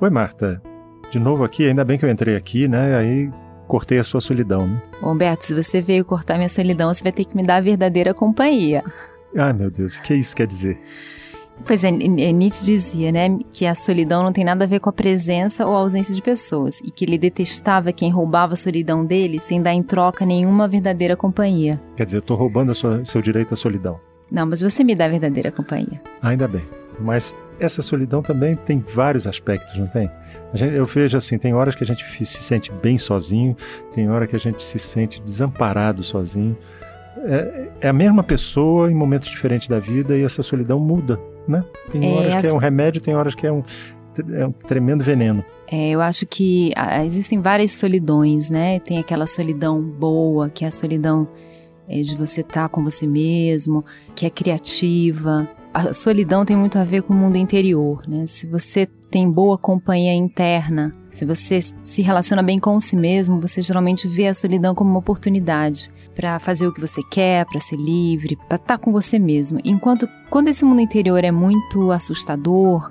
Oi, Marta. De novo aqui, ainda bem que eu entrei aqui, né? Aí cortei a sua solidão, né? Humberto, se você veio cortar minha solidão, você vai ter que me dar a verdadeira companhia. Ai, meu Deus, o que isso quer dizer? Pois é, Nietzsche dizia, né, que a solidão não tem nada a ver com a presença ou a ausência de pessoas e que ele detestava quem roubava a solidão dele sem dar em troca nenhuma verdadeira companhia. Quer dizer, eu tô roubando sua, seu direito à solidão. Não, mas você me dá a verdadeira companhia. Ainda bem. Mas essa solidão também tem vários aspectos, não tem? Gente, eu vejo assim, tem horas que a gente se sente bem sozinho, tem hora que a gente se sente desamparado sozinho. É, é a mesma pessoa em momentos diferentes da vida e essa solidão muda né? Tem é, horas que é um remédio, tem horas que é um, é um tremendo veneno. É, eu acho que existem várias solidões, né? Tem aquela solidão boa, que é a solidão é, de você estar tá com você mesmo, que é criativa. A solidão tem muito a ver com o mundo interior, né? Se você tem boa companhia interna, se você se relaciona bem com si mesmo, você geralmente vê a solidão como uma oportunidade para fazer o que você quer, para ser livre, para estar tá com você mesmo. Enquanto quando esse mundo interior é muito assustador,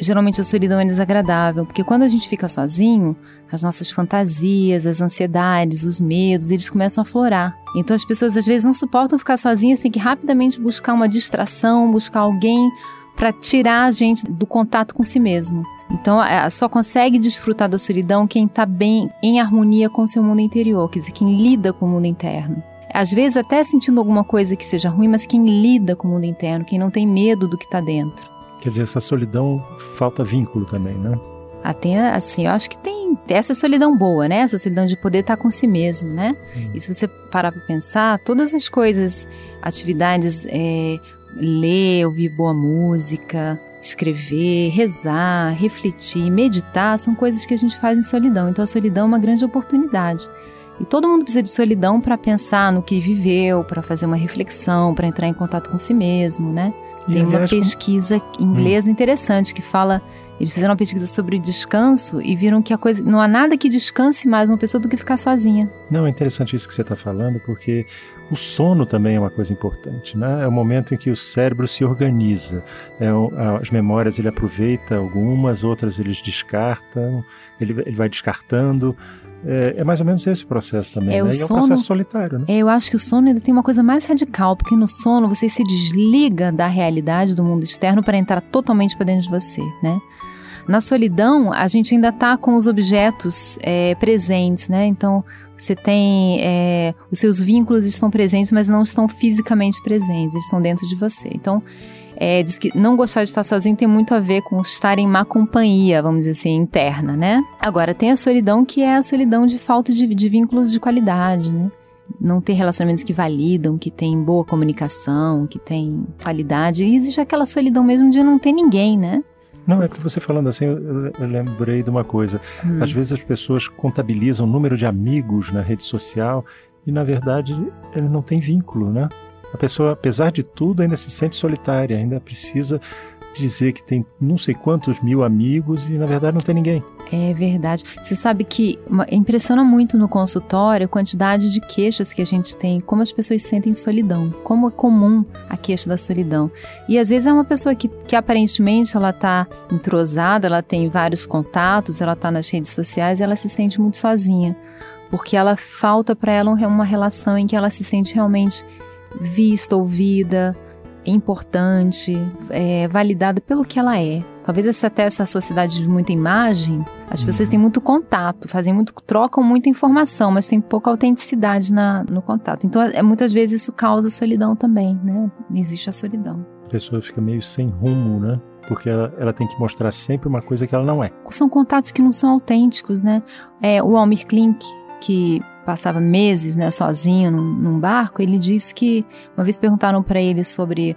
geralmente a solidão é desagradável, porque quando a gente fica sozinho, as nossas fantasias, as ansiedades, os medos, eles começam a florar. Então as pessoas às vezes não suportam ficar sozinhas, têm que rapidamente buscar uma distração, buscar alguém para tirar a gente do contato com si mesmo. Então, só consegue desfrutar da solidão quem está bem em harmonia com seu mundo interior, quer dizer, quem lida com o mundo interno. Às vezes, até sentindo alguma coisa que seja ruim, mas quem lida com o mundo interno, quem não tem medo do que está dentro. Quer dizer, essa solidão falta vínculo também, né? Até assim, eu acho que tem essa solidão boa, né? Essa solidão de poder estar tá com si mesmo, né? Hum. E se você parar para pensar, todas as coisas, atividades, é, ler, ouvir boa música, escrever, rezar, refletir, meditar são coisas que a gente faz em solidão. Então a solidão é uma grande oportunidade. E todo mundo precisa de solidão para pensar no que viveu, para fazer uma reflexão, para entrar em contato com si mesmo, né? Tem uma pesquisa inglesa hum. interessante que fala eles fizeram uma pesquisa sobre o descanso e viram que a coisa não há nada que descanse mais uma pessoa do que ficar sozinha. Não, é interessante isso que você está falando, porque o sono também é uma coisa importante, né? É o momento em que o cérebro se organiza. É, as memórias ele aproveita algumas, outras ele descarta, ele, ele vai descartando. É, é, mais ou menos esse processo também, é, né? E sono, é um processo solitário, né? É, eu acho que o sono ainda tem uma coisa mais radical, porque no sono você se desliga da realidade do mundo externo para entrar totalmente para dentro de você, né? Na solidão, a gente ainda está com os objetos é, presentes, né? Então, você tem. É, os seus vínculos estão presentes, mas não estão fisicamente presentes, eles estão dentro de você. Então, é, diz que não gostar de estar sozinho tem muito a ver com estar em má companhia, vamos dizer assim, interna, né? Agora, tem a solidão que é a solidão de falta de, de vínculos de qualidade, né? não ter relacionamentos que validam, que tem boa comunicação, que tem qualidade. E existe aquela solidão mesmo de não ter ninguém, né? Não, é porque você falando assim, eu, eu lembrei de uma coisa. Hum. Às vezes as pessoas contabilizam o número de amigos na rede social e, na verdade, ele não tem vínculo, né? A pessoa, apesar de tudo, ainda se sente solitária, ainda precisa dizer que tem não sei quantos mil amigos e na verdade não tem ninguém. É verdade. Você sabe que impressiona muito no consultório a quantidade de queixas que a gente tem, como as pessoas sentem solidão, como é comum a queixa da solidão. E às vezes é uma pessoa que, que aparentemente ela está entrosada, ela tem vários contatos, ela está nas redes sociais ela se sente muito sozinha, porque ela falta para ela uma relação em que ela se sente realmente vista, ouvida, importante, é, validada pelo que ela é. Talvez essa, até essa sociedade de muita imagem, as pessoas uhum. têm muito contato, fazem muito, trocam muita informação, mas tem pouca autenticidade na, no contato. Então, é, muitas vezes isso causa solidão também, né? Existe a solidão. A pessoa fica meio sem rumo, né? Porque ela, ela, tem que mostrar sempre uma coisa que ela não é. São contatos que não são autênticos, né? É, o Almir Klink, que passava meses né, sozinho num, num, barco, ele disse que uma vez perguntaram para ele sobre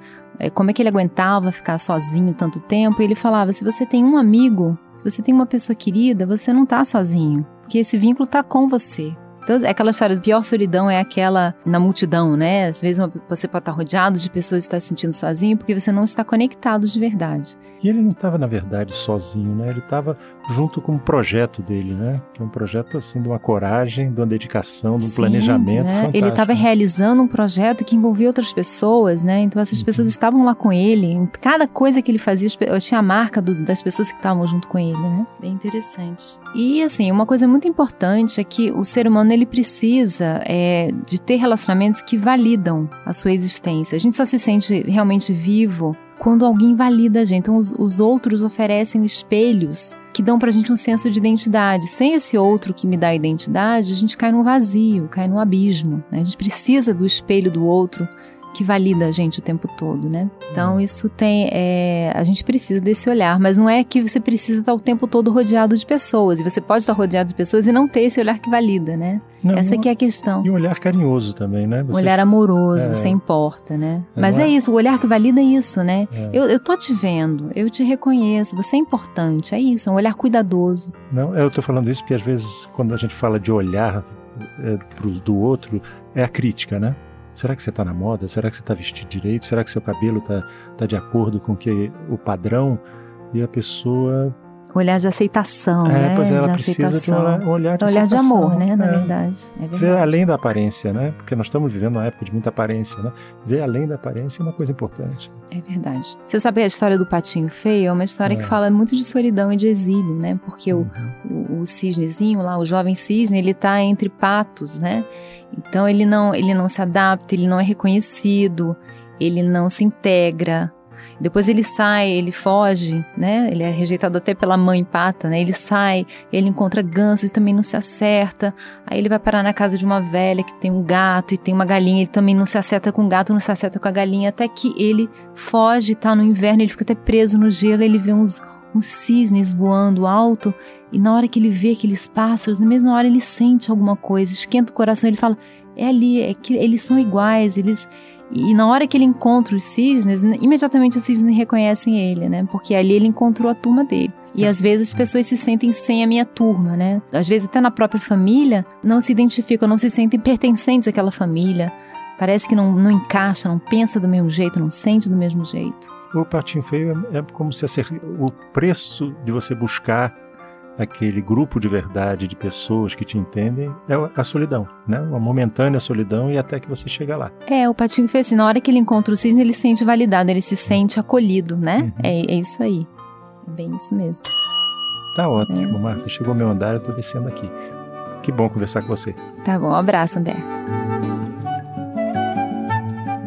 como é que ele aguentava ficar sozinho tanto tempo, e ele falava: se você tem um amigo, se você tem uma pessoa querida, você não está sozinho, porque esse vínculo está com você. Então, é aquela história, a pior solidão é aquela na multidão, né? Às vezes você pode estar rodeado de pessoas e estar se sentindo sozinho porque você não está conectado de verdade. E ele não estava, na verdade, sozinho, né? Ele estava junto com o projeto dele, né? Que é um projeto, assim, de uma coragem, de uma dedicação, de um Sim, planejamento né? Ele estava realizando um projeto que envolvia outras pessoas, né? Então, essas uhum. pessoas estavam lá com ele. Em cada coisa que ele fazia, tinha a marca do, das pessoas que estavam junto com ele, né? Bem interessante. E, assim, uma coisa muito importante é que o ser humano, ele precisa é, de ter relacionamentos que validam a sua existência. A gente só se sente realmente vivo quando alguém valida a gente. Então, os, os outros oferecem espelhos que dão pra gente um senso de identidade. Sem esse outro que me dá identidade, a gente cai num vazio, cai num abismo. Né? A gente precisa do espelho do outro que valida a gente o tempo todo, né? Então isso tem, é, a gente precisa desse olhar, mas não é que você precisa estar o tempo todo rodeado de pessoas. E você pode estar rodeado de pessoas e não ter esse olhar que valida, né? Não, Essa que é a questão. E um olhar carinhoso também, né? Você... Um olhar amoroso, é, você importa, né? É, mas é... é... isso, o olhar que valida é isso, né? É. Eu, eu tô te vendo, eu te reconheço, você é importante, é isso, é um olhar cuidadoso. Não, eu tô falando isso porque às vezes quando a gente fala de olhar é, pros do outro, é a crítica, né? Será que você está na moda? Será que você está vestido direito? Será que seu cabelo está tá de acordo com que o padrão? E a pessoa olhar de aceitação, é, né? Pois é, ela de precisa aceitação. de um olhar de olhar de amor, né? Na é. verdade. É verdade. Ver além da aparência, né? Porque nós estamos vivendo uma época de muita aparência, né? Ver além da aparência é uma coisa importante. É verdade. Você sabe a história do patinho feio? É uma história é. que fala muito de solidão e de exílio, né? Porque uhum. o, o, o cisnezinho lá, o jovem cisne, ele tá entre patos, né? Então ele não, ele não se adapta, ele não é reconhecido, ele não se integra, depois ele sai, ele foge, né? Ele é rejeitado até pela mãe pata, né? Ele sai, ele encontra gansos e também não se acerta. Aí ele vai parar na casa de uma velha que tem um gato e tem uma galinha, ele também não se acerta com o gato, não se acerta com a galinha, até que ele foge, tá no inverno, ele fica até preso no gelo, ele vê uns uns cisnes voando alto, e na hora que ele vê aqueles pássaros, na mesma hora ele sente alguma coisa, esquenta o coração, ele fala: é ali, é que eles são iguais, eles e na hora que ele encontra os cisnes, imediatamente os cisnes reconhecem ele, né? Porque ali ele encontrou a turma dele. E às vezes as pessoas se sentem sem a minha turma, né? Às vezes até na própria família não se identificam, não se sentem pertencentes àquela família. Parece que não, não encaixa, não pensa do mesmo jeito, não sente do mesmo jeito. O patinho feio é, é como se o preço de você buscar aquele grupo de verdade de pessoas que te entendem é a solidão, né? Uma momentânea solidão e até que você chega lá. É, o Patinho fez assim, na hora que ele encontra o cisne, ele se sente validado, ele se sente acolhido, né? Uhum. É, é, isso aí. É bem isso mesmo. Tá ótimo, é. Marta. Chegou meu andar, eu tô descendo aqui. Que bom conversar com você. Tá bom, um abraço, Humberto.